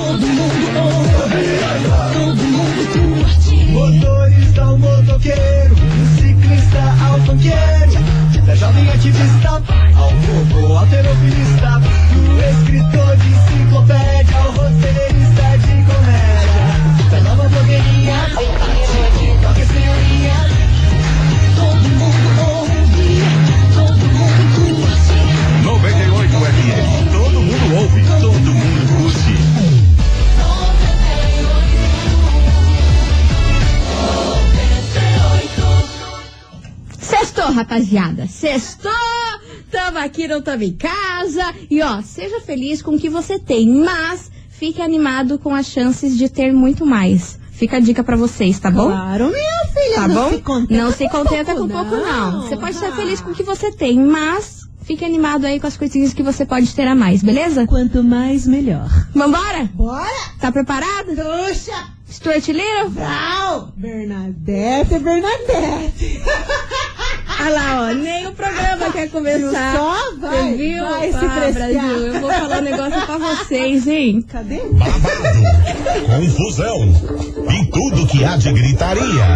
Todo mundo rapaziada. Sextou! Tamo aqui, não tamo em casa. E ó, seja feliz com o que você tem, mas fique animado com as chances de ter muito mais. Fica a dica pra vocês, tá bom? Claro, minha filha. Tá não bom? Se contenta não se com contenta pouco, com pouco, não. Você pode ser Ah. feliz com o que você tem, mas fique animado aí com as coisinhas que você pode ter a mais, beleza? Quanto mais, melhor. Vambora? Bora! Tá preparado? Puxa! Stuart Little? Brau! Bernadette, Bernadette. Olha lá, ó, nem o programa quer começar. Só vai, Você viu? vai se Ah, preciar. Brasil, eu vou falar um negócio pra vocês, hein? Cadê? Babado, confusão e tudo que há de gritaria.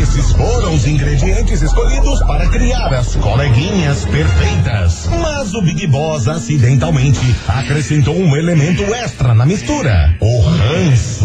Esses foram os ingredientes escolhidos para criar as coleguinhas perfeitas. Mas o Big Boss acidentalmente acrescentou um elemento extra na mistura: o ranço.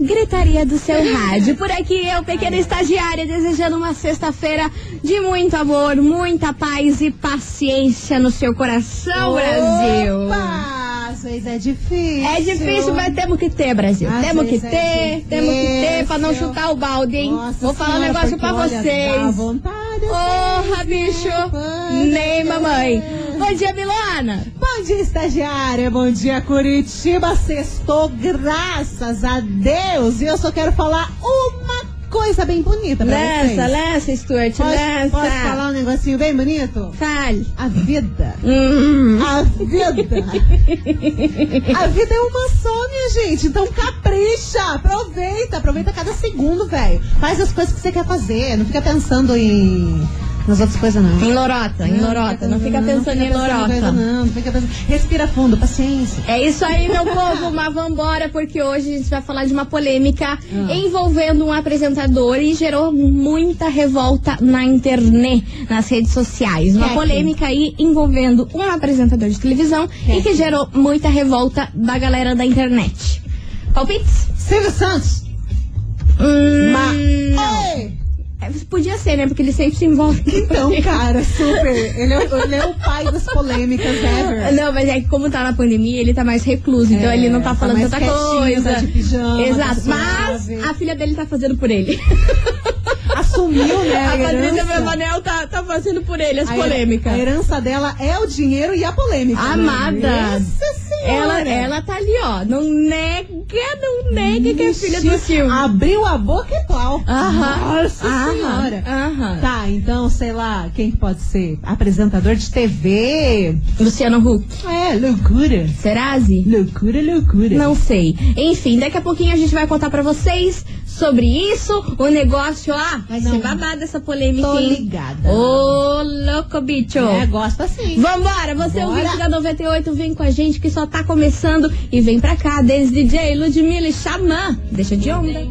Gritaria do seu rádio. Por aqui eu, pequena estagiária, desejando uma sexta-feira de muito amor, muita paz e paciência no seu coração, Brasil. Opa! Às vezes é difícil. É difícil, mas temos que ter, Brasil. Às temos que vezes ter, é temos que ter pra não chutar o balde, hein? Nossa Vou falar um senhora, negócio porque, pra olha, Dá vocês. vontade. Porra, bicho! Nem mamãe. Bom dia, Milona! Bom dia, estagiária. Bom dia, Curitiba. Sextou, graças a Deus. E eu só quero falar uma coisa bem bonita pra vocês. Lança, lança, Stuart, Posso, lança. posso falar um negocinho bem bonito? Fale. A vida. Hum. A vida. A vida é uma só, minha gente. Então capricha. Aproveita. Aproveita cada segundo, velho. Faz as coisas que você quer fazer. Não fica pensando em. Nas outras coisas, não. Em lorota, em lorota. Não fica pensando em lorota. Não, não fica pensando. Respira fundo, paciência. É isso aí, meu povo, mas vambora, porque hoje a gente vai falar de uma polêmica envolvendo um apresentador e gerou muita revolta na internet, nas redes sociais. Uma polêmica aí envolvendo um apresentador de televisão e que gerou muita revolta da galera da internet. Palpites? Silvio Santos. Hum, Ma-. Ei! É, Podia ser, né? Porque ele sempre se envolve. Então, cara, super. Ele é, ele é o pai das polêmicas ever. Não, mas é que como tá na pandemia, ele tá mais recluso, então É, ele não tá tá falando mais tanta coisa. tá de pijama, Exato. tá mas suave. a filha dele tá fazendo por ele. Assumiu, né? A Patrícia herança. Bravanel tá, tá fazendo por ele as A her- polêmicas. A herança dela é o dinheiro e a polêmica. né? Amada. Nossa senhora. Ela, ela tá ali, ó. Não nega, não nega que é filha do Silvio. Abriu a boca e pau. Aham. Nossa Aham. senhora. Aham. Tá, então, sei lá, quem que pode ser? Apresentador de TV? Luciano Huck. É, loucura. Serase? Loucura, loucura. Não sei. Enfim, daqui a pouquinho a gente vai contar pra vocês sobre isso. O negócio, ah, vai Não. ser babado essa polêmica, Tô ligada. Ô, louco, bicho. É, gosta assim. Vambora, você é o ouvinte da 98, vem com a gente que só tá começando e vem pra cá, desde DJ Ludmilla e Xamã. Deixa de onda.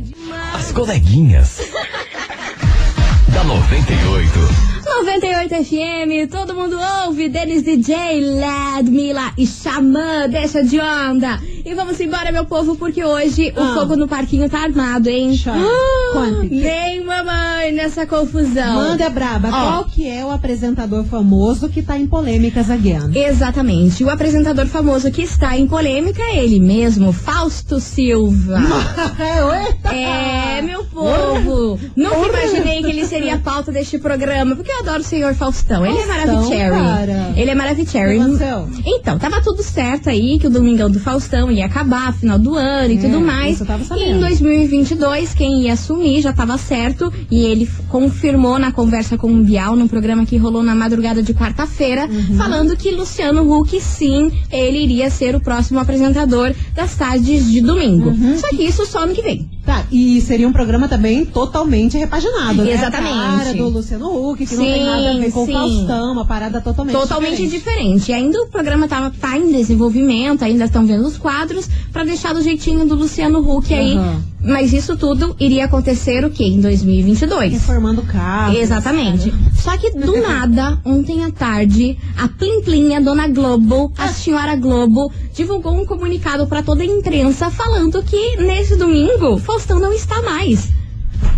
As coleguinhas. da 98. 98 FM, todo mundo ouve, Denis DJ, Ludmilla e Xamã, deixa de onda. E vamos embora, meu povo, porque hoje o Ah. fogo no parquinho tá armado, hein? Ah, nem mamãe, nessa confusão. Manda braba. Ó. Qual que é o apresentador famoso que tá em polêmicas again? Exatamente. O apresentador famoso que está em polêmica é ele mesmo, Fausto Silva. É, meu povo. Nunca imaginei que ele seria a pauta deste programa, porque eu adoro o senhor Faustão. Ele é Faustão, maravilhoso. cara. Ele é maravilhoso. O? Então, tava tudo certo aí que o Domingão do Faustão ia acabar, final do ano e É, tudo mais. isso eu tava e sabendo. em 2022, quem ia assumir já tava certo. E ele confirmou na conversa com o Bial, num programa que rolou na madrugada de quarta-feira, Uhum. falando que Luciano Huck, sim, ele iria ser o próximo apresentador das tardes de domingo. Uhum. Só que isso só ano que vem. Tá, e seria um programa também totalmente repaginado, né? Exatamente. A cara do Luciano Huck, que não tem Sim, nada a ver com sim. o Faustão, uma parada totalmente Totalmente diferente. diferente. Ainda o programa tava, tá em desenvolvimento, ainda estão vendo os quadros, pra deixar do jeitinho do Luciano Huck aí. Mas isso tudo iria acontecer o quê? Em 2022. Reformando o carro. Exatamente. Só que do nada, ontem à tarde, a Plim Plim, a dona Globo, a senhora Globo, divulgou um comunicado pra toda a imprensa falando que nesse domingo Faustão não está mais.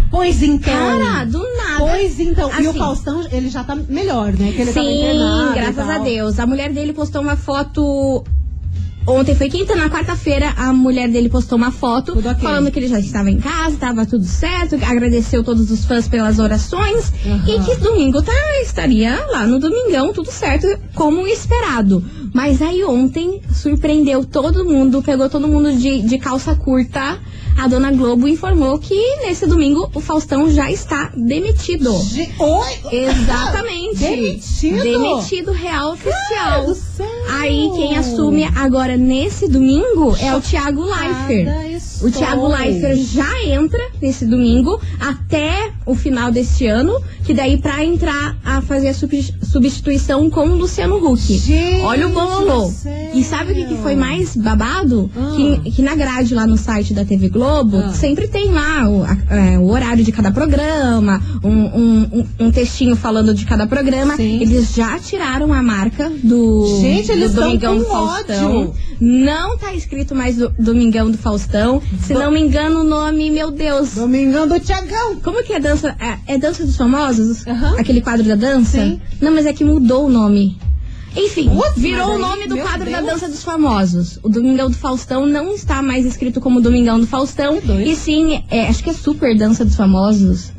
Pois então. Cara, do nada. Pois então. E o Assim, Faustão, ele já tá melhor, né? Que ele Sim, graças a. Deus. A mulher dele postou uma foto. Ontem foi quinta, na quarta-feira a mulher dele postou uma foto Tudo ok. falando que ele já estava em casa, estava tudo certo, agradeceu todos os fãs pelas orações Aham. e que domingo tá, estaria lá no domingão, tudo certo, como esperado. Mas aí ontem surpreendeu todo mundo, pegou todo mundo de, de calça curta. A dona Globo informou que nesse domingo o Faustão já está demitido. Ge- Oi! Exatamente. Demitido? Demitido real oficial. céu. Aí quem assume agora nesse domingo é o Thiago Leifert. O. Thiago Leifert já entra nesse domingo até o final deste ano, que daí pra entrar a fazer a subs- substituição com o Luciano Huck. Gente Olha o bololô. E sabe o que, que foi mais babado? Ah. Que, que na grade lá no site da TV Globo Ah. sempre tem lá o, a- é, o horário de cada programa, um, um- um- um textinho falando de cada programa. Sim. Eles já tiraram a marca do, Gente, eles do tão Domingão do Faustão. ódio. Não tá escrito mais do, Domingão do Faustão. Se não me engano, o nome, meu Deus. Domingão do Tiagão. Como que é dança? É, é dança dos famosos? Aham. Aquele quadro da dança? Sim. Não, mas é que mudou o nome. Enfim, virou o nome do quadro da Deus. dança dos famosos. O Domingão do Faustão não está mais escrito como Domingão do Faustão. E sim, é, acho que é Super Dança dos Famosos.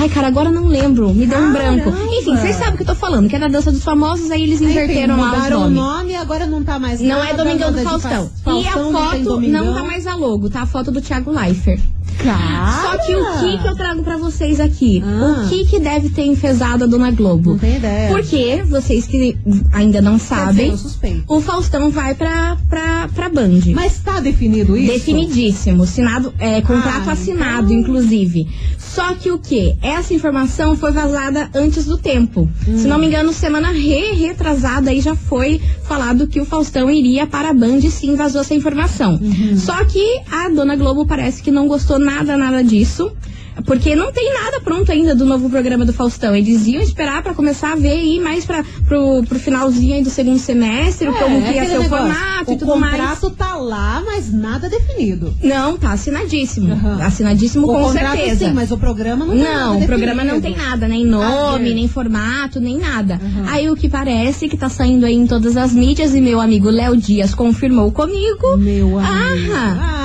Ai, cara, agora não lembro. Me deu um branco. Enfim, vocês sabem o que eu tô falando, que é da dança dos famosos, aí eles inverteram Enfim, lá os mudaram o nomes. nome agora não tá mais Não nada, é Domingão do Faustão. Fa- E a Faustão não foto Domingão. não tá mais a logo, tá a foto do Thiago Leifert. Cara. Só que o que que eu trago pra vocês aqui? Ah. O que que deve ter enfesado a Dona Globo? Não tem ideia. Porque, vocês que ainda não dizer, sabem, suspeito. o Faustão vai pra, pra, pra Band. Mas tá definido isso? Definidíssimo, assinado, é, contrato Ah, assinado, então. inclusive. Só que o que? Essa informação foi vazada antes do tempo. Se Hum. não me engano, semana re retrasada aí já foi falado que o Faustão iria para a Band e sim vazou essa informação. Uhum. Só que a Dona Globo parece que não gostou nada, nada disso. Porque não tem nada pronto ainda do novo programa do Faustão. Eles iam esperar pra começar a ver aí mais pra, pro, pro finalzinho aí do segundo semestre, É, como que ia ser o formato o e tudo mais. contrato tá lá, mas nada definido. Não, tá assinadíssimo. Aham. Assinadíssimo o com contrato certeza. sim, mas o programa não tem nada Não, o programa não tem nada, nem nome, Ah, é. nem formato, nem nada. Uhum. Aí o que parece que tá saindo aí em todas as mídias e meu amigo Léo Dias confirmou comigo. Meu amigo. Ah,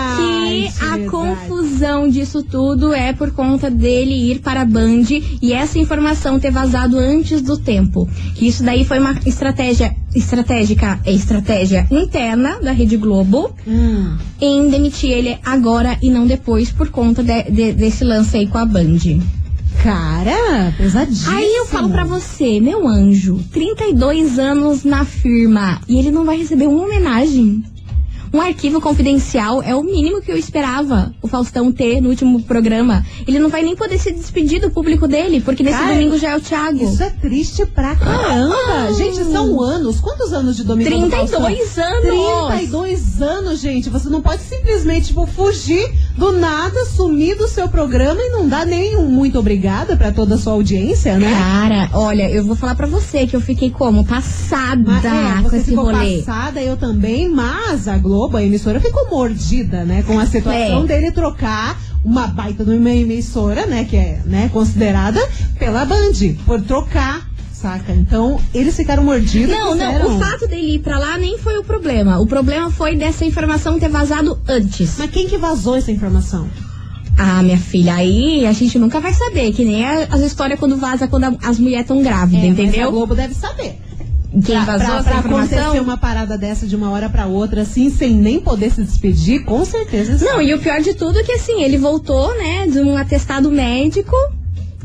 Que a verdade. confusão disso tudo é por conta dele ir para a Band e essa informação ter vazado antes do tempo. Que isso daí foi uma estratégia estratégica, é estratégia interna da Rede Globo Hum. em demitir ele agora e não depois por conta de- de- desse lance aí com a Band. Cara, pesadíssimo. Aí eu falo pra você, meu anjo, 32 anos na firma e ele não vai receber uma homenagem. Um arquivo confidencial é o mínimo que eu esperava o Faustão ter no último programa. Ele não vai nem poder se despedir do público dele, porque nesse Cara, domingo já é o Thiago. Isso é triste pra caramba. Gente, são anos. Quantos anos de Domingão do Faustão? 32 anos! 32 anos, gente. Você não pode simplesmente, tipo, fugir do nada, sumir do seu programa e não dar nem um muito obrigada pra toda a sua audiência, né? Cara, olha, eu vou falar pra você que eu fiquei como? Passada Mas, é, com você esse ficou rolê. passada, eu também, mas a Globo, a emissora, ficou mordida, né? Com a situação É. dele trocar uma baita de uma emissora, né, que é né, considerada pela Band, por trocar, saca? Então, eles ficaram mordidos. Não, não, o fato dele ir pra lá nem foi o problema. O problema foi dessa informação ter vazado antes. Mas quem que vazou essa informação? Ah, minha filha, aí a gente nunca vai saber, que nem a- as histórias quando vaza quando a- as mulheres estão grávidas, É, Mas a entendeu? Globo deve saber. Quem pra, vazou pra, essa pra informação? acontecer uma parada dessa de uma hora pra outra, assim, sem nem poder se despedir, com certeza. Não, e o pior de tudo é que assim, ele voltou, né, de um atestado médico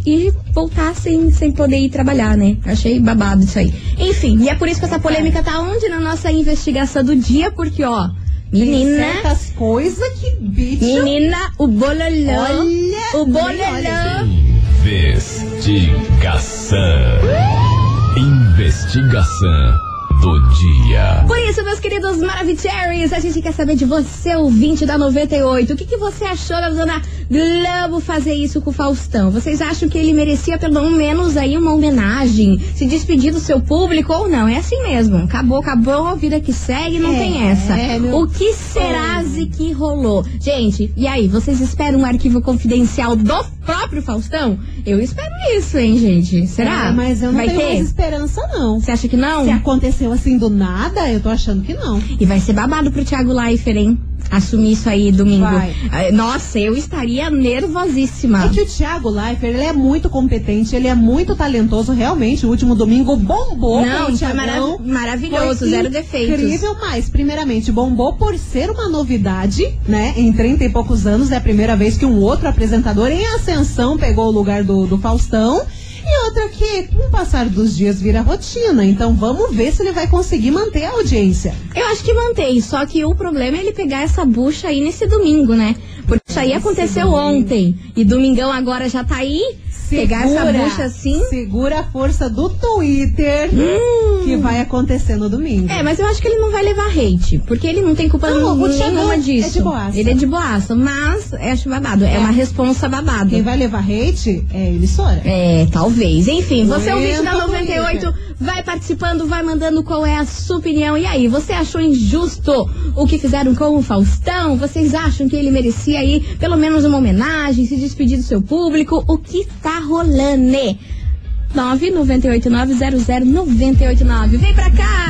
e voltar sem, sem poder ir trabalhar, né? Achei babado isso aí. Enfim, e é por isso que essa polêmica tá onde? Na nossa investigação do dia, porque, ó, Tem menina. certas coisas que, bicho. Menina, o bololão. Olha, o bololão. Investigação. Investigação do dia. Por isso, meus queridos Maravicheries, a gente quer saber de você, ouvinte da 98. O que, que você achou da dona Globo fazer isso com o Faustão? Vocês acham que ele merecia pelo menos aí uma homenagem? Se despedir do seu público ou não? É assim mesmo. Acabou, acabou, a vida que segue, não É, tem essa. meu O que será que rolou? Gente, e aí, vocês esperam um arquivo confidencial do próprio Faustão? Eu espero isso, hein, gente? Será? É, mas eu não Vai tenho ter? mais esperança, não. Você acha que não? Se aconteceu assim do nada, eu tô achando que não. E vai ser babado pro Thiago Leifert, hein? Assumir isso aí domingo. Vai. Nossa, eu estaria nervosíssima. É que o Thiago Leifert, ele é muito competente, ele é muito talentoso, realmente. O último domingo bombou Não, o foi Thiagão. marav- maravilhoso, Foi zero defeitos. Incrível, mas primeiramente bombou por ser uma novidade, né? Em 30 e poucos anos é a primeira vez que um outro apresentador em ascensão pegou o lugar do, do Faustão. E outra que, com o passar dos dias, vira rotina. Então vamos ver se ele vai conseguir manter a audiência. Eu acho que mantém, só que o problema é ele pegar essa bucha aí nesse domingo, né? Porque isso aí aconteceu ontem. E domingão agora já tá aí. Pegar essa Segura- bucha assim. Segura a força do Twitter que vai acontecer no domingo. É, mas eu acho que ele não vai levar hate, porque ele não tem culpa Não, nenhuma disso. é de boaça. Ele é de boaça, mas é acho babado. É, É. uma responsa babado. Quem vai levar hate é a emissora. É, talvez. Enfim, você é Aguenta, ouvinte da 98, vai participando, vai mandando qual é a sua opinião. E aí, você achou injusto o que fizeram com o Faustão? Vocês acham que ele merecia aí pelo menos uma homenagem, se despedir do seu público? O que tá rolando? 998900989. Vem pra cá,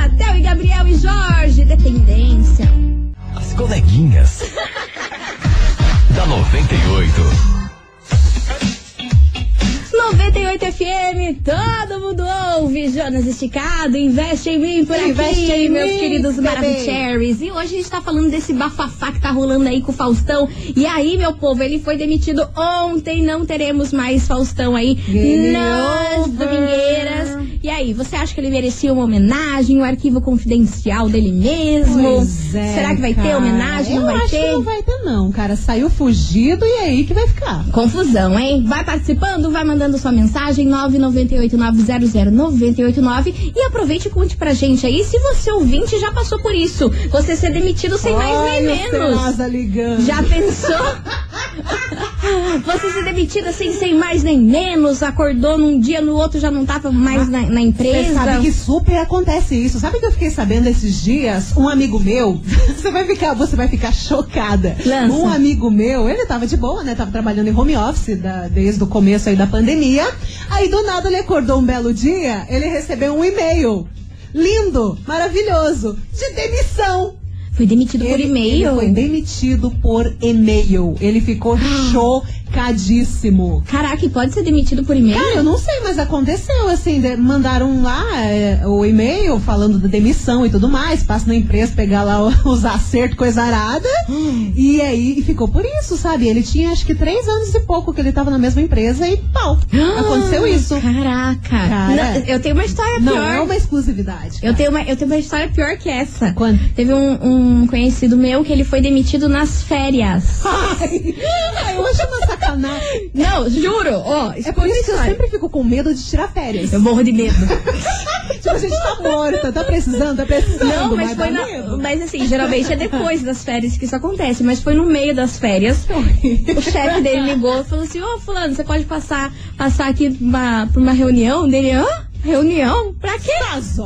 Todo mundo ouve. Jonas Esticado, investe em mim por Investe aqui, em meus mim, queridos bebê. Maravicheries. E hoje a gente tá falando desse bafafá que tá rolando aí com o Faustão. E aí, meu povo, ele foi demitido ontem, não teremos mais Faustão aí Game nas over. domingueiras. E aí, você acha que ele merecia uma homenagem, um arquivo confidencial dele mesmo? Pois é, Será que vai ter cara. homenagem? Eu não vai acho ter? que não vai ter, não, cara. Saiu fugido e é aí que vai ficar. Confusão, hein? Vai participando, vai mandando sua mensagem 998900989 e aproveite e conte pra gente aí se você ouvinte já passou por isso. Você ser demitido sem mais nem Olha menos. Serasa ligando. Já pensou? Você ser demitida sem, sem mais nem menos, acordou num dia, no outro já não tava mais na, na Você empresa. sabe que super acontece isso. Sabe que eu fiquei sabendo esses dias? Um amigo meu, você vai ficar, você vai ficar chocada. Lança. Um amigo meu, ele tava de boa, né? Tava trabalhando em home office da- desde o começo aí da pandemia. Aí do nada ele acordou um belo dia, ele recebeu um e-mail. Lindo, maravilhoso, de demissão. Foi demitido por Ele- e-mail. Ele foi demitido por e-mail. Ele ficou chocadíssimo. Caraca, e pode ser demitido por e-mail? Cara, eu não sei, mas aconteceu, assim, de- mandaram lá é, o e-mail falando da demissão e tudo mais, passa na empresa pegar lá os acertos, coisa arada, e aí ficou por isso, sabe? Ele tinha acho que três anos e pouco que ele tava na mesma empresa e pau, aconteceu isso. Caraca. Cara. Não, eu tenho uma história Não pior. é uma exclusividade. Eu tenho, uma, eu tenho uma história pior que essa. Quando? Teve um, um conhecido meu que ele foi demitido nas férias. Ai, ai, eu acho uma sacanagem. Não, juro. Ó, É por isso que eu sempre fico com medo de tirar férias. Eu morro de medo. Tipo, a gente tá morta, tá precisando, tá precisando. Não, mas dá foi na, medo. Mas assim, geralmente é depois das férias que isso acontece. Mas foi no meio das férias. O chefe dele ligou e falou assim: Ô, Fulano, você pode passar, passar aqui pra uma, pra uma reunião? Dele, hã? Reunião? Pra quê?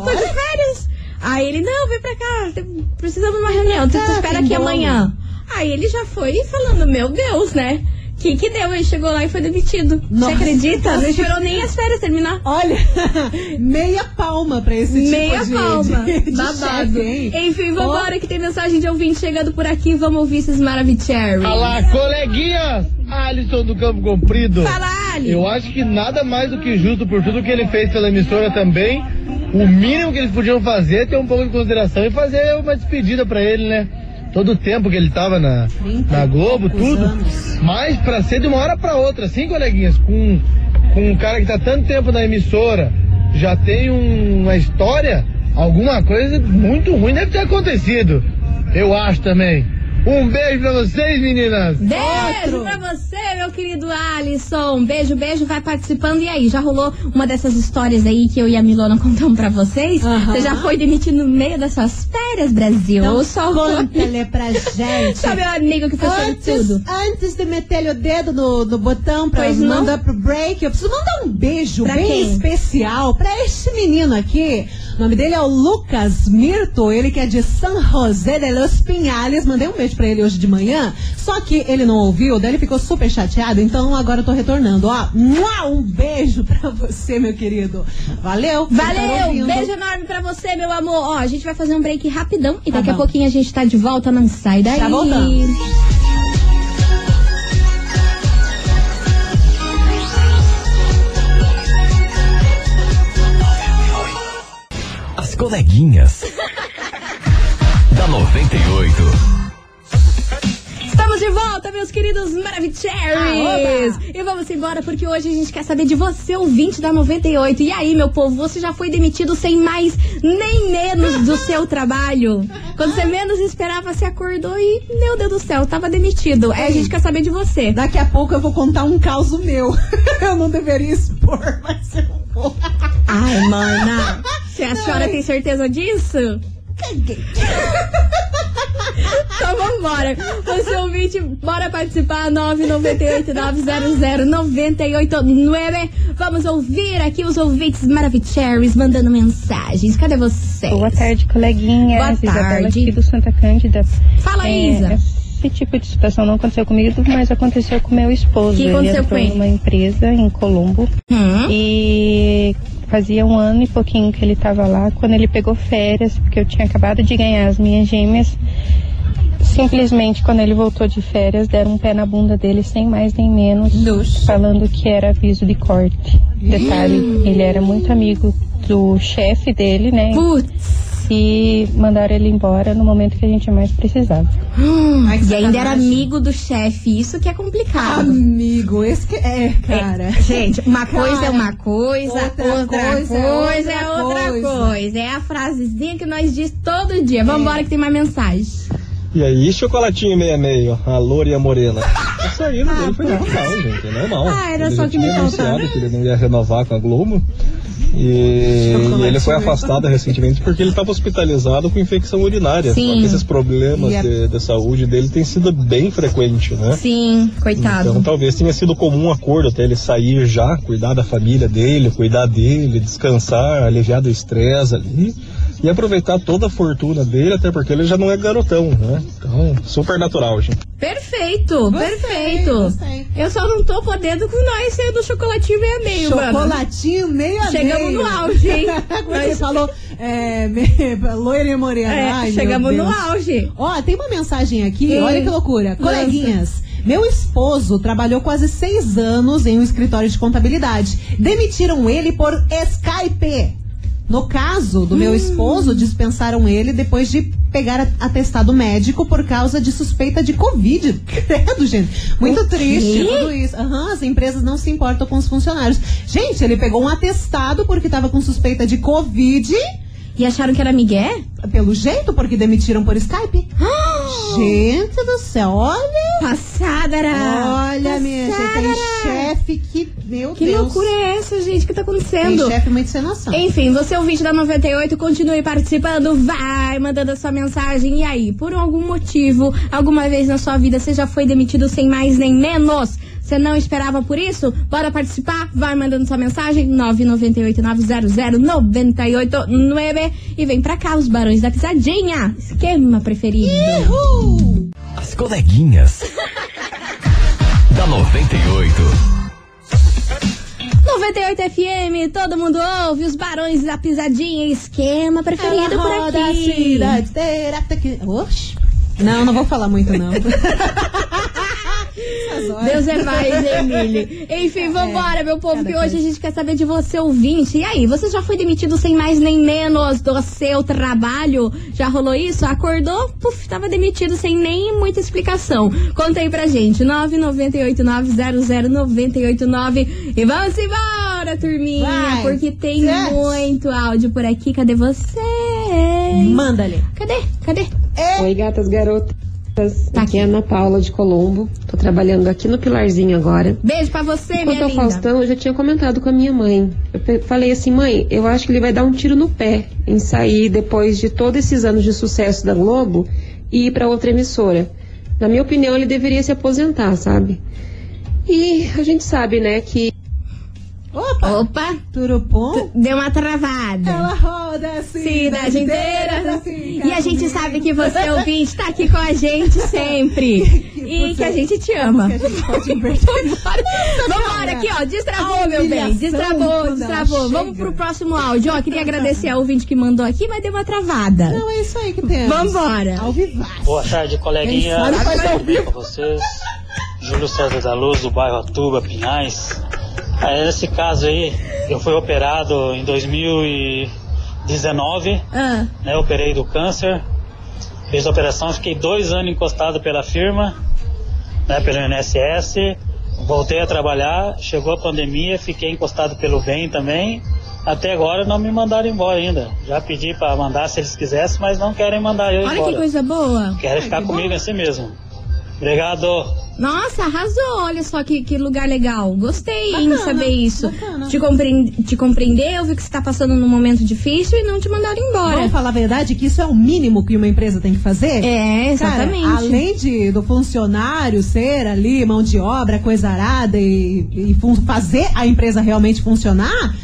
Tô de férias. Aí ele, não, vem pra cá, precisamos de uma reunião, tu Tá, espera aqui amanhã. Aí ele já foi falando, meu Deus, né? Que que deu? Ele chegou lá e foi demitido. Nossa. Você acredita? Não esperou nem as férias terminar. Olha, meia palma pra esse Meia tipo de, palma. de, de Babado. chefe, hein? Enfim, vambora que tem mensagem de ouvinte chegando por aqui. Vamos ouvir esses Maravicherry. Olá, coleguinhas! Alisson do Campo Comprido. Fala, Ali. Eu acho que nada mais do que justo por tudo que ele fez pela emissora também. O mínimo que eles podiam fazer é ter um pouco de consideração e fazer uma despedida pra ele, né? Todo o tempo que ele tava na, na Globo, tudo. anos. Mas pra ser de uma hora pra outra, assim, coleguinhas, com, com um cara que tá tanto tempo na emissora, já tem um- uma história, alguma coisa muito ruim deve ter acontecido. Eu acho também. Um beijo pra vocês, meninas! Beijo pra você, meu querido Alisson. Beijo, beijo, vai participando. E aí, já rolou uma dessas histórias aí que eu e a Milona contamos pra vocês? Você já foi demitido no meio das suas férias, Brasil? Então, Ou só conta-lhe pra gente. Só meu amigo que foi Antes, tudo. antes de meter o dedo no, no botão pra Pois não? mandar pro break, eu preciso mandar um beijo Pra bem quem? especial pra este menino aqui. O nome dele é o Lucas Mirto, ele que é de San José de los Pinhales. Mandei um beijo pra ele hoje de manhã, só que ele não ouviu, daí ele ficou super chateado, então agora eu tô retornando. Ó, um beijo pra você, meu querido. Valeu. estar Valeu, ouvindo. beijo enorme pra você, meu amor. Ó, a gente vai fazer um break rapidão e Tá daqui a pouquinho a gente tá de volta, não sai daí. Já voltamos. As coleguinhas. da 98. Estamos de volta, meus queridos Maravicheries! e vamos embora porque hoje a gente quer saber de você, ouvinte da 98. E aí, meu povo, você já foi demitido sem mais nem menos do seu trabalho? Quando você menos esperava, você acordou e, meu Deus do céu, tava demitido. Aí a gente quer saber de você. Daqui a pouco eu vou contar um caos meu. eu não deveria expor, mas eu vou. Ai, mana, se a senhora tem certeza disso? Então vambora. Você ouvinte, bora participar. 998-900-989. Vamos ouvir aqui os ouvintes Maravicheries mandando mensagens. Cadê você? Boa tarde, coleguinha. Boa Isabela tarde. aqui do Santa Cândida. Fala, É, Isa. Esse tipo de situação não aconteceu comigo, mas aconteceu com meu esposo. Que ele aconteceu entrou com ele? numa empresa em Colombo Hum? e fazia um ano e pouquinho que ele estava lá. Quando ele pegou férias, porque eu tinha acabado de ganhar as minhas gêmeas, simplesmente quando ele voltou de férias, deram um pé na bunda dele sem mais nem menos, Nossa. falando que era aviso de corte. Detalhe, ele era muito amigo do chefe dele, né? Putz. e mandaram ele embora no momento que a gente mais precisava. Ai, que e ainda era amigo do chefe. Isso que é complicado. Amigo, esse que é, cara. Gente, uma coisa Cara, é uma coisa, outra outra, coisa coisa, é é outra outra coisa. coisa. É a frasezinha que nós diz todo dia. Vambora que tem mais mensagem. E aí, chocolatinho meia meio, a loura e a morena. Isso aí no dele foi normal, gente, é normal. Ah, era ele só que me faltava. que ele não ia renovar com a Globo. E, e ele foi afastado recentemente porque ele estava hospitalizado com infecção urinária. Sim. Só que esses problemas a- de, de saúde dele têm sido bem frequentes, né? Sim, coitado. Então talvez tenha sido comum acordo até ele sair já, cuidar da família dele, cuidar dele, descansar, aliviar do estresse ali e aproveitar toda a fortuna dele, até porque ele já não é garotão, né? Então, super natural, gente. Perfeito, Gostei, perfeito. gostei. Eu só não tô podendo com nós ser do chocolatinho meio a meio, mano. Chocolatinho meio a Chegamos meio. no auge, hein? Quando ele falou é, loira e morena. É, Ai, chegamos no auge. Ó, tem uma mensagem aqui, Hum. olha que loucura. Coleguinhas, meu esposo trabalhou quase seis anos em um escritório de contabilidade. Demitiram ele por Skype. No caso do meu esposo, dispensaram ele depois de pegar atestado médico por causa de suspeita de Covid. Credo, gente. Muito O quê? triste tudo isso. Aham, as empresas não se importam com os funcionários. Gente, ele pegou um atestado porque estava com suspeita de Covid. E acharam que era Miguel? Pelo jeito, porque demitiram por Skype. Gente do céu, olha. Passada, era. Olha, minha gente, tem chefe que, meu Que Deus. loucura é essa, gente? O que tá Tem acontecendo? chefe muito sem noção. Enfim, você é ouvinte da 98, continue participando, vai mandando a sua mensagem. E aí, por algum motivo, alguma vez na sua vida, você já foi demitido sem mais nem menos? Você não esperava por isso? Bora participar? Vai mandando sua mensagem 998-900-989 e vem pra cá os Barões da Pisadinha. Esquema preferido. As coleguinhas. da da 98. 98 FM, todo mundo ouve os barões da pisadinha, esquema preferido por roda a aqui. cidade até que- Oxi. Não, não vou falar muito, não. Deus é mais, hein, Emílio? Enfim, vambora, meu povo, cada que hoje coisa. a gente quer saber de você, ouvinte. E aí, você já foi demitido sem mais nem menos do seu trabalho? Já rolou isso? Acordou? Puf, tava demitido sem nem muita explicação. Conta aí pra gente, 998900989. E vamos embora, turminha, Vai. porque tem Yes. muito áudio por aqui. Cadê você? Manda-lhe. Cadê? Cadê? Oi, gatas garotas. Tá Aqui é a Ana Paula de Colombo. Tô trabalhando aqui no Pilarzinho agora. Beijo pra você, Quanto minha ao linda. Faustão, eu já tinha comentado com a minha mãe. Eu falei assim, mãe, eu acho que ele vai dar um tiro no pé em sair depois de todos esses anos de sucesso da Globo e ir pra outra emissora. Na minha opinião, ele deveria se aposentar, sabe? E a gente sabe, né, que Opa! Opa, Turupom. deu uma travada. Ela roda a cidade inteira. fica E a gente comigo. sabe que você, ouvinte, tá aqui com a gente sempre. E que a gente te ama. Que a gente pode inverter. Vambora. Vambora aqui, ó. Destravou, meu bem. Destravou, destravou. Vamos pro próximo áudio. Ó, queria agradecer ao ouvinte que mandou aqui, mas deu uma travada. Não, é isso aí que temos. Vambora. Ao vivaço. Boa tarde, coleguinha. Tudo bem com vocês? Júlio César da Luz, do bairro Atuba, Pinhais. Aí, nesse caso aí, eu fui operado em 2019, Ah, né? Operei do câncer. Fiz a operação, fiquei dois anos encostado pela firma, né? Pelo INSS. Voltei a trabalhar, chegou a pandemia, fiquei encostado pelo bem também. Até agora não me mandaram embora ainda. Já pedi para mandar se eles quisessem, mas não querem mandar eu olha embora. que coisa boa. Querem ficar comigo assim mesmo. Obrigado. Nossa, arrasou. Olha só que, que lugar legal. Gostei em Bacana, saber isso. bacana. Te, compre... te compreendeu, viu que você tá passando num momento difícil e não te mandaram embora. Vamos falar a verdade que isso é o mínimo que uma empresa tem que fazer? É, exatamente. Cara, além de, do funcionário ser ali, mão de obra, coisa arada e, e fazer a empresa realmente funcionar,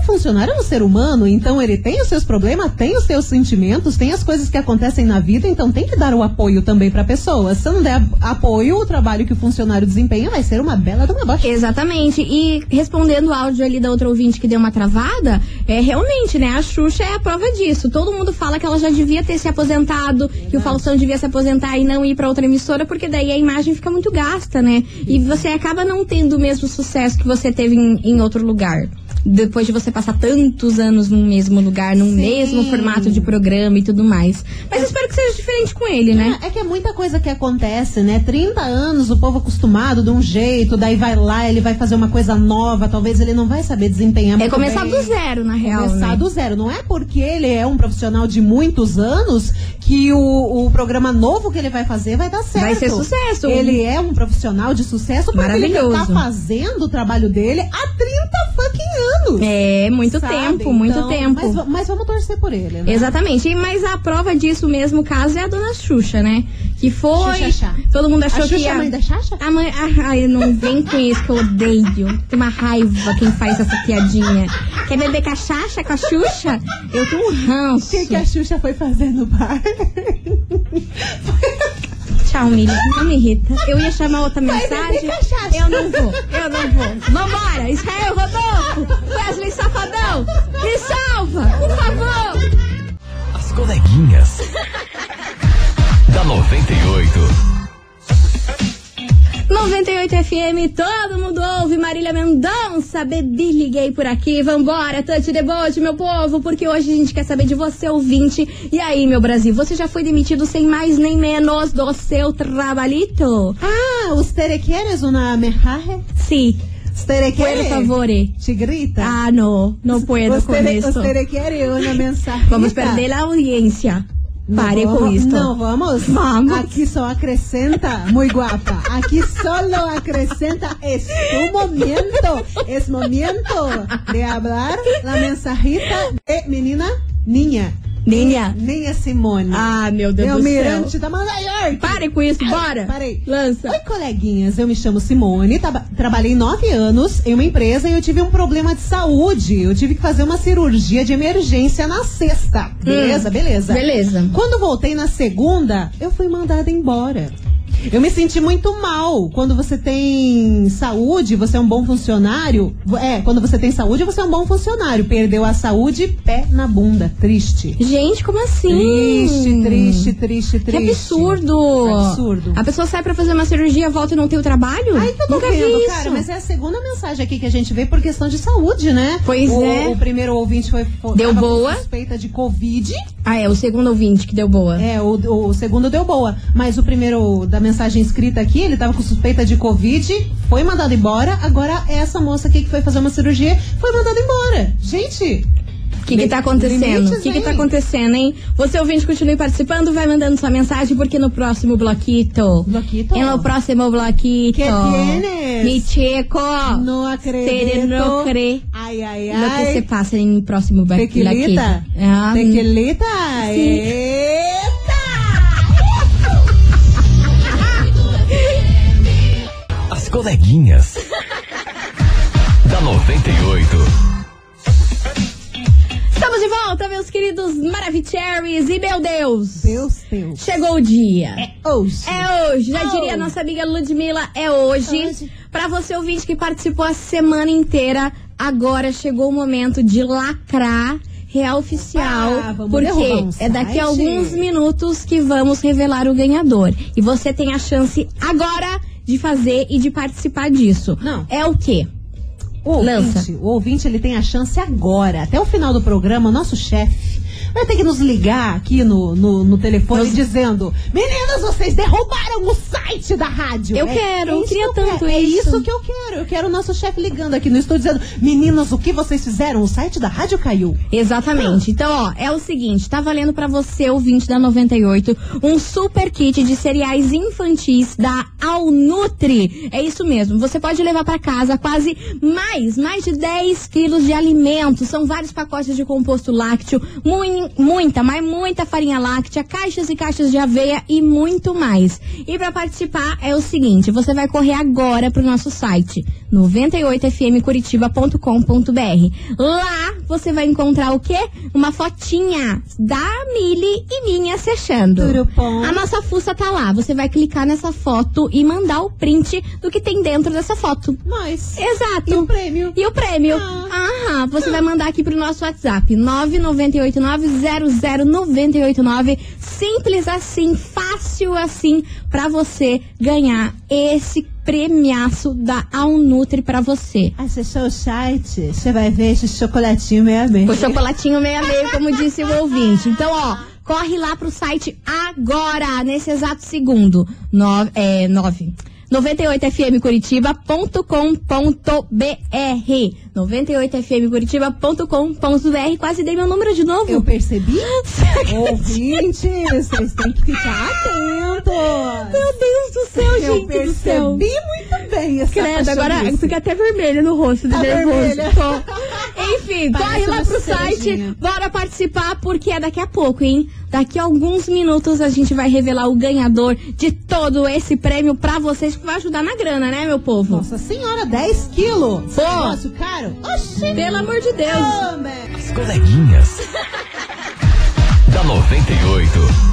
o funcionário é um ser humano, então ele tem os seus problemas, tem os seus sentimentos, tem as coisas que acontecem na vida, então tem que dar o apoio também pra pessoa. Se não der apoio, o trabalho que o funcionário desempenha vai ser uma bela de uma bosta. Exatamente. E respondendo o áudio ali da outra ouvinte que deu uma travada, é realmente, né? A Xuxa é a prova disso. Todo mundo fala que ela já devia ter se aposentado, que o Faustão devia se aposentar e não ir pra outra emissora, porque daí a imagem fica muito gasta, né? E você acaba não tendo o mesmo sucesso que você teve em, em outro lugar. Depois de você passar tantos anos no mesmo lugar, num Sim. mesmo formato de programa e tudo mais. Mas espero que seja diferente com ele, né? É que é muita coisa que acontece, né? 30 anos, o povo acostumado de um jeito, daí vai lá, ele vai fazer uma coisa nova, talvez ele não vai saber desempenhar É começar bem. do zero, na real. Começar né? do zero. Não é porque ele é um profissional de muitos anos que o, o programa novo que ele vai fazer vai dar certo. Vai ser sucesso. Ele é um profissional de sucesso porque ele tá fazendo o trabalho dele há 30 fucking anos. É, muito sabe? tempo, muito Então, tempo. Mas, mas vamos torcer por ele, né? Exatamente. E, mas a prova disso mesmo caso é a dona Xuxa, né? Que foi. Xuxa. Todo mundo achou A Xuxa que. é a mãe da Xaxa? A mãe. ah, Ai, não vem com isso que eu odeio. Tem uma raiva quem faz essa piadinha. Quer beber cachaça com a Xuxa? Eu tenho um O ranço. que, que a Xuxa foi fazer no bar? Tchau, Mili. Não me irrita. Eu ia chamar outra mensagem. Eu não vou. Eu não vou. Vambora. Israel Rodolfo. Wesley Safadão. Me salva, por favor. As coleguinhas. da 98. 98 FM, todo mundo ouve. Marília Mendonça, bebi, liguei por aqui. Vambora, the boat, meu povo, porque hoje a gente quer saber de você, ouvinte. E aí, meu Brasil, você já foi demitido sem mais nem menos do seu trabalhito? Ah, ¿usted quieres una mensaje? Sim. ¿Usted Por quiere? favor. Tigrita. Ah, no, no puedo usted, con esto. ¿Usted quiere una mensaje? Vamos perder la audiencia. Pare com isto. Não, vamos. Vamos. Aqui só acrescenta, muito guapa. Aqui solo acrescenta es tu momento. Es momento de hablar la mensajita de menina Ninha. Ninha. Ninha Simone. Ah, meu Deus Meu do mirante céu. da Nova York. Pare com isso, bora. Parei. Lança. Oi, coleguinhas. Eu me chamo Simone, traba- trabalhei nove anos em uma empresa e eu tive um problema de saúde. Eu tive que fazer uma cirurgia de emergência na sexta. Beleza, beleza. Beleza. Quando voltei na segunda, eu fui mandada embora. Eu me senti muito mal quando você tem saúde, você é um bom funcionário. É, quando você tem saúde, você é um bom funcionário. Perdeu a saúde, pé na bunda. Triste. Gente, como assim? Triste, triste, triste, triste. Que absurdo! Absurdo. A pessoa sai pra fazer uma cirurgia, volta e não tem o trabalho? Aí que eu tô Nunca vendo, vi cara, isso. mas é a segunda mensagem aqui que a gente vê por questão de saúde, né? Pois o, é. O primeiro ouvinte foi, foi Deu boa. suspeita de Covid. Ah, é, o segundo ouvinte que deu boa. É, o, o segundo deu boa. Mas o primeiro da mensagem escrita aqui, ele tava com suspeita de Covid, foi mandado embora. Agora, essa moça aqui que foi fazer uma cirurgia foi mandada embora. Gente. O que, que tá acontecendo? O que, que tá acontecendo, hein? Você ouvinte, continue participando, vai mandando sua mensagem, porque no próximo bloquito. Bloquito? En lo próximo bloquito. Que tienes? Mi chico. Acredito. crê. Ai, ai, Lo que se ai. passa em próximo bloquito. Tequilita? Ah, Tequilita? Sim. Coleguinhas. da 98. Estamos de volta, meus queridos Maravicheries. E meu Deus. Deus, Deus. Chegou o dia. É hoje. É hoje, já Oh. diria a nossa amiga Ludmilla, é hoje. Hoje. Pra você ouvinte que participou a semana inteira, agora chegou o momento de lacrar real oficial, vamos porque um é daqui a alguns minutos que vamos revelar o ganhador. E você tem a chance agora de fazer e de participar disso. Não. É o quê? O Lança. ouvinte, o ouvinte ele tem a chance agora, até o final do programa, nosso chefe vai ter que nos ligar aqui no, no, no telefone Nos- dizendo: Meninas, vocês derrubaram o site da rádio. Eu quero, eu isso queria eu tanto quero, É isso. isso que eu quero. Eu quero o nosso chefe ligando aqui no estúdio dizendo: Meninas, o que vocês fizeram? O site da rádio caiu. Exatamente. Então, ó, é o seguinte, tá valendo pra você, ouvinte da 98, um super kit de cereais infantis da Alnutri. É isso mesmo. Você pode levar pra casa quase mais, mais de 10 quilos de alimento. São vários pacotes de composto lácteo, mui- muita, mas muita farinha láctea, caixas e caixas de aveia e muito mais. E pra participar é o seguinte, você vai correr agora pro nosso site 98fmcuritiba.com.br. Lá você vai encontrar o quê? Uma fotinha da Mili e minha se achando. Tudo bom. A nossa fuça tá lá. Você vai clicar nessa foto e mandar o print do que tem dentro dessa foto. Nós. Exato. E o prêmio? E o prêmio? Ah. Aham. Você vai mandar aqui pro nosso WhatsApp. 998900989. Simples assim, fácil assim, pra você ganhar esse premiaço da Alnutri pra você. Acessou o site, você vai ver esse chocolatinho meio a meio. Com chocolatinho meio a meio, como disse o ouvinte. Então, ó, corre lá pro site agora, nesse exato segundo. No, é, 9. 98fmcuritiba.com.br 98fmcuritiba.com.br Quase dei meu número de novo. Eu percebi? Ouvintes, vocês têm que ficar atentos. Meu Deus do céu, Eu gente do céu. percebi muito bem essa Credo, agora fica até vermelho no rosto de Tá nervoso. Enfim, Parece corre lá pro site, bora participar, porque é daqui a pouco, hein? Daqui a alguns minutos a gente vai revelar o ganhador de todo esse prêmio pra vocês, que vai ajudar na grana, né, meu povo? Nossa senhora, 10 quilos. Pô. Negócio Oxi. Pelo amor de Deus. Man. As coleguinhas. da 98.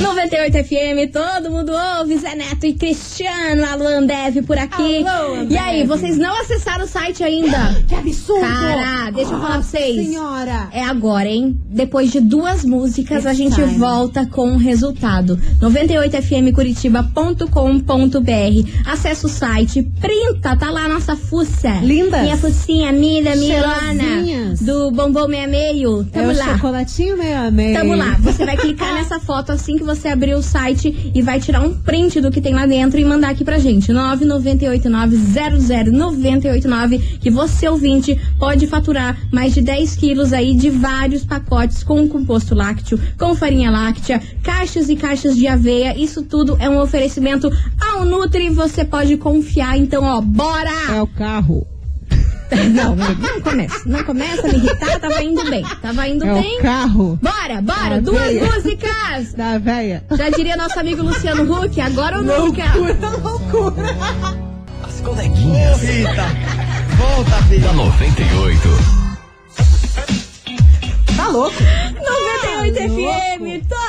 98 FM, todo mundo ouve, Zé Neto e Cristiano, Alô Ambev por aqui. Alô. E aí, vocês não acessaram o site ainda? Que absurdo. Cara, deixa eu falar pra vocês. senhora. É agora, hein? Depois de duas músicas, a It's gente time. volta com o resultado. 98fmcuritiba.com.br. Acesse o site, printa, tá lá a nossa fuça. Lindas. Minha fucinha, Milana, Cheirosinhas. do Bombom Meia Meio. É Tamo o lá. chocolatinho meio a meio. Tamo lá. Você vai clicar nessa foto assim que você abrir o site e vai tirar um print do que tem lá dentro e mandar aqui pra gente. 998900989 que você ouvinte pode faturar mais de 10 quilos aí de vários pacotes com composto lácteo, com farinha láctea, caixas e caixas de aveia. Isso tudo é um oferecimento ao Nutri. Você pode confiar. Então, ó, bora! É o carro. Não, não começa. Não começa a me irritar. Tava indo bem. Tava indo É bem. o carro Bora, bora, Ah, duas veia. músicas! da véia. Já diria nosso amigo Luciano Huck, agora ou nunca? Loucura, loucura. As coleguinhas. Rita, volta, filha. da 98. Tá louco? 98 FM, todo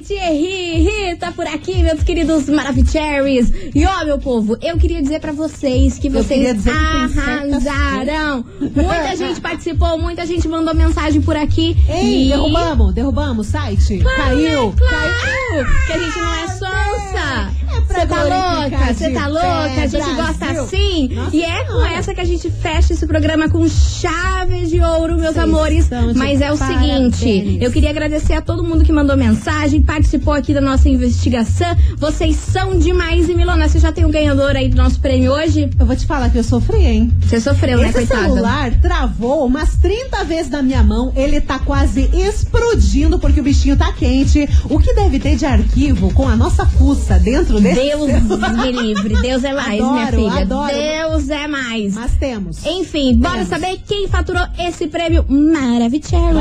Thierry! Rita por aqui, meus queridos Maravicheries. E ó, meu povo, eu queria dizer pra vocês que vocês que arrasaram. Muita gente participou, muita gente mandou mensagem por aqui. Ei, e... derrubamos, derrubamos o site? Claro, Caiu. né? Claro! Que a gente não é sonsa! Você tá glorificar louca? Você tá louca? A gente gosta assim. Nossa e é com essa que a gente fecha esse programa com chave de ouro, meus Vocês amores. Mas é o parabéns. seguinte, eu queria agradecer a todo mundo que mandou mensagem, participou aqui da nossa investigação. Vocês são demais. E Milona, você já tem um ganhador aí do nosso prêmio hoje? Eu vou te falar que eu sofri, hein? Você sofreu, né, Esse coitada? celular travou umas 30 vezes na minha mão. Ele tá quase explodindo porque o bichinho tá quente. O que deve ter de arquivo com a nossa fuça dentro desse Deus me livre. Deus é mais, minha Adoro, filha. adoro. Deus é mais. Mas temos. Enfim, bora Temos. saber quem faturou esse prêmio Maravicherry.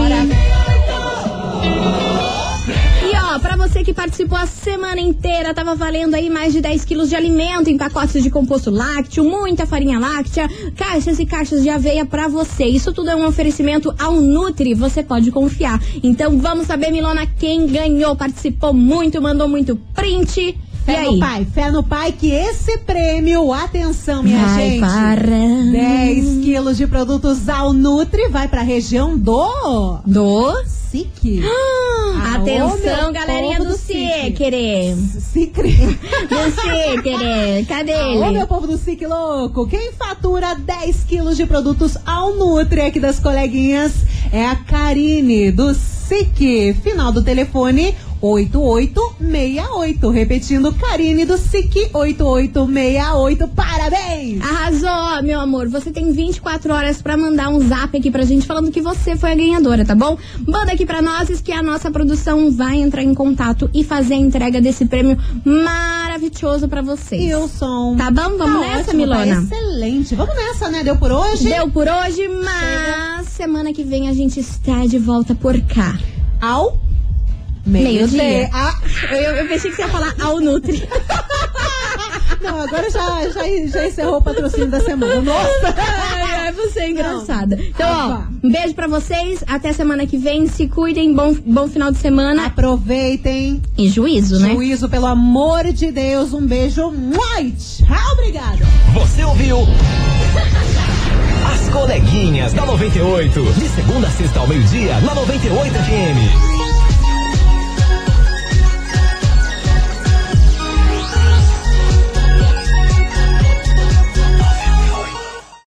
E ó, pra você que participou a semana inteira, tava valendo aí mais de 10 quilos de alimento em pacotes de composto lácteo, muita farinha láctea, caixas e caixas de aveia pra você. Isso tudo é um oferecimento ao Nutri, você pode confiar. Então vamos saber, Milona, quem ganhou, participou muito, mandou muito print. Fé e aí? no pai, fé no pai que esse prêmio, atenção minha Vai gente, para- 10 quilos de produtos ao Nutri vai pra região do Do? SIC. Ah, Atenção, galerinha do do SIC. querer. SICRE. Do querer. Cadê ele? meu povo do SIC louco! Quem fatura 10 quilos de produtos ao Nutri aqui das coleguinhas é a Karine do SIC. Final do telefone 8868. Repetindo, Karine do SIC 8868. Parabéns! Arrasou, meu amor. Você tem 24 horas pra mandar um zap aqui pra gente falando que você foi a ganhadora, tá bom? Manda aqui pra nós que a nossa produção vai entrar em contato e fazer a entrega desse prêmio maravilhoso pra vocês. E o som. Tá bom? Vamos Tá nessa, ótimo, Milona? Tá excelente. Vamos nessa, né? Deu por hoje? Deu por hoje, mas semana que vem a gente está de volta por cá. Ao Meio-dia. Ah, Eu, eu pensei que você ia falar ao Nutri. não, agora já, já, já encerrou o patrocínio da semana. Nossa! Ai, ai, você é engraçada. Então, ó, Opa. um beijo pra vocês. Até semana que vem. Se cuidem. Bom, bom final de semana. Aproveitem. E juízo, né? Juízo, pelo amor de Deus. Um beijo. Tchau, obrigada. Você ouviu? As coleguinhas da 98. De segunda a sexta ao meio-dia, na 98 FM.